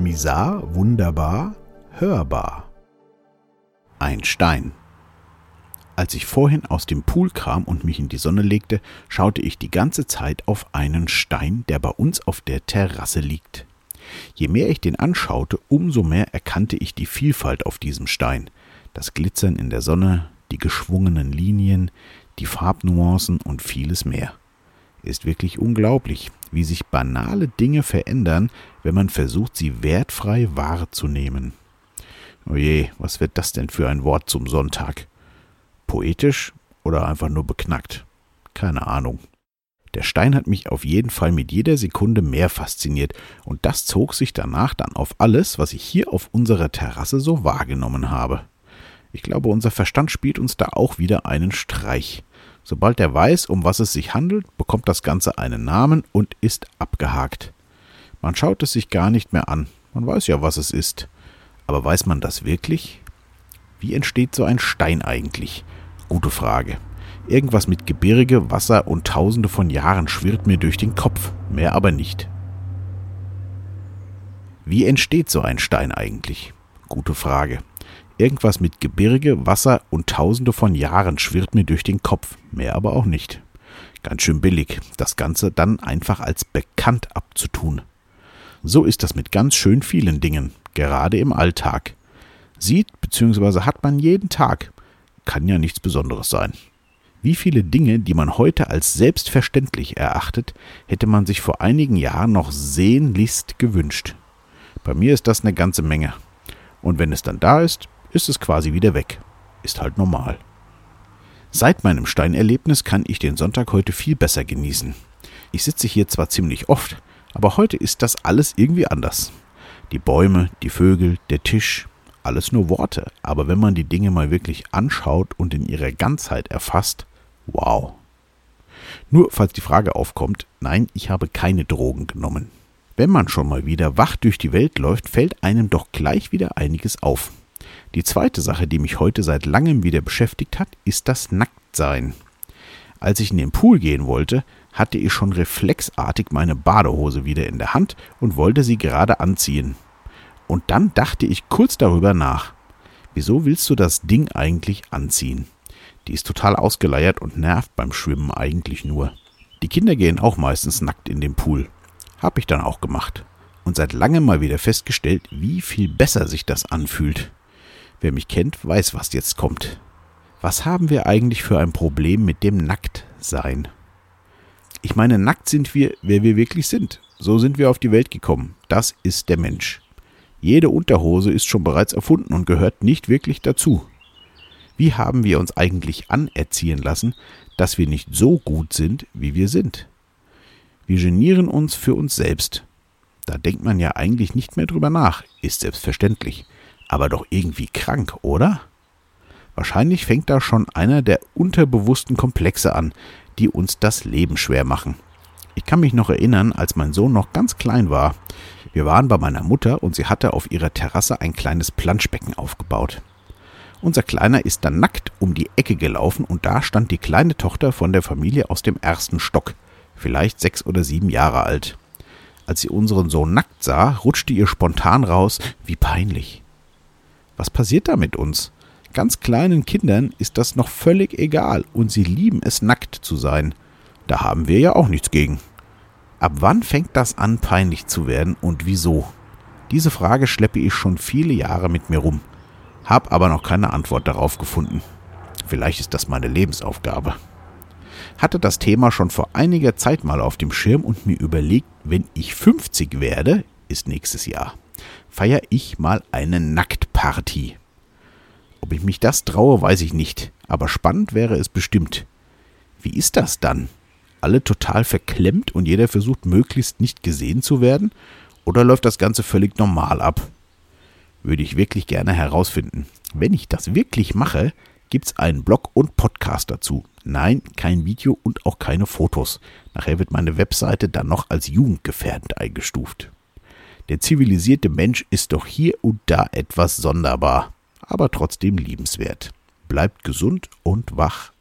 Misar, wunderbar, hörbar. Ein Stein. Als ich vorhin aus dem Pool kam und mich in die Sonne legte, schaute ich die ganze Zeit auf einen Stein, der bei uns auf der Terrasse liegt. Je mehr ich den anschaute, umso mehr erkannte ich die Vielfalt auf diesem Stein, das Glitzern in der Sonne, die geschwungenen Linien, die Farbnuancen und vieles mehr. Ist wirklich unglaublich, wie sich banale Dinge verändern, wenn man versucht, sie wertfrei wahrzunehmen. Oje, was wird das denn für ein Wort zum Sonntag? Poetisch oder einfach nur beknackt? Keine Ahnung. Der Stein hat mich auf jeden Fall mit jeder Sekunde mehr fasziniert, und das zog sich danach dann auf alles, was ich hier auf unserer Terrasse so wahrgenommen habe. Ich glaube, unser Verstand spielt uns da auch wieder einen Streich. Sobald er weiß, um was es sich handelt, bekommt das Ganze einen Namen und ist abgehakt. Man schaut es sich gar nicht mehr an. Man weiß ja, was es ist. Aber weiß man das wirklich? Wie entsteht so ein Stein eigentlich? Gute Frage. Irgendwas mit Gebirge, Wasser und Tausende von Jahren schwirrt mir durch den Kopf, mehr aber nicht. Wie entsteht so ein Stein eigentlich? Gute Frage. Irgendwas mit Gebirge, Wasser und Tausende von Jahren schwirrt mir durch den Kopf, mehr aber auch nicht. Ganz schön billig, das Ganze dann einfach als bekannt abzutun. So ist das mit ganz schön vielen Dingen, gerade im Alltag. Sieht bzw. hat man jeden Tag. Kann ja nichts Besonderes sein. Wie viele Dinge, die man heute als selbstverständlich erachtet, hätte man sich vor einigen Jahren noch sehnlichst gewünscht. Bei mir ist das eine ganze Menge. Und wenn es dann da ist, ist es quasi wieder weg. Ist halt normal. Seit meinem Steinerlebnis kann ich den Sonntag heute viel besser genießen. Ich sitze hier zwar ziemlich oft, aber heute ist das alles irgendwie anders. Die Bäume, die Vögel, der Tisch, alles nur Worte, aber wenn man die Dinge mal wirklich anschaut und in ihrer Ganzheit erfasst, wow. Nur falls die Frage aufkommt, nein, ich habe keine Drogen genommen. Wenn man schon mal wieder wach durch die Welt läuft, fällt einem doch gleich wieder einiges auf. Die zweite Sache, die mich heute seit langem wieder beschäftigt hat, ist das Nacktsein. Als ich in den Pool gehen wollte, hatte ich schon reflexartig meine Badehose wieder in der Hand und wollte sie gerade anziehen. Und dann dachte ich kurz darüber nach. Wieso willst du das Ding eigentlich anziehen? Die ist total ausgeleiert und nervt beim Schwimmen eigentlich nur. Die Kinder gehen auch meistens nackt in den Pool. Hab ich dann auch gemacht. Und seit langem mal wieder festgestellt, wie viel besser sich das anfühlt. Wer mich kennt, weiß, was jetzt kommt. Was haben wir eigentlich für ein Problem mit dem Nacktsein? Ich meine, nackt sind wir, wer wir wirklich sind. So sind wir auf die Welt gekommen. Das ist der Mensch. Jede Unterhose ist schon bereits erfunden und gehört nicht wirklich dazu. Wie haben wir uns eigentlich anerziehen lassen, dass wir nicht so gut sind, wie wir sind? Wir genieren uns für uns selbst. Da denkt man ja eigentlich nicht mehr drüber nach, ist selbstverständlich aber doch irgendwie krank, oder? Wahrscheinlich fängt da schon einer der unterbewussten Komplexe an, die uns das Leben schwer machen. Ich kann mich noch erinnern, als mein Sohn noch ganz klein war. Wir waren bei meiner Mutter und sie hatte auf ihrer Terrasse ein kleines Planschbecken aufgebaut. Unser Kleiner ist dann nackt um die Ecke gelaufen und da stand die kleine Tochter von der Familie aus dem ersten Stock, vielleicht sechs oder sieben Jahre alt. Als sie unseren Sohn nackt sah, rutschte ihr spontan raus, wie peinlich. Was passiert da mit uns? Ganz kleinen Kindern ist das noch völlig egal und sie lieben es, nackt zu sein. Da haben wir ja auch nichts gegen. Ab wann fängt das an, peinlich zu werden und wieso? Diese Frage schleppe ich schon viele Jahre mit mir rum, hab aber noch keine Antwort darauf gefunden. Vielleicht ist das meine Lebensaufgabe. Hatte das Thema schon vor einiger Zeit mal auf dem Schirm und mir überlegt, wenn ich 50 werde, ist nächstes Jahr feiere ich mal eine Nacktparty. Ob ich mich das traue, weiß ich nicht, aber spannend wäre es bestimmt. Wie ist das dann? Alle total verklemmt und jeder versucht möglichst nicht gesehen zu werden? Oder läuft das Ganze völlig normal ab? Würde ich wirklich gerne herausfinden. Wenn ich das wirklich mache, gibt's einen Blog und Podcast dazu. Nein, kein Video und auch keine Fotos. Nachher wird meine Webseite dann noch als jugendgefährdend eingestuft. Der zivilisierte Mensch ist doch hier und da etwas sonderbar, aber trotzdem liebenswert. Bleibt gesund und wach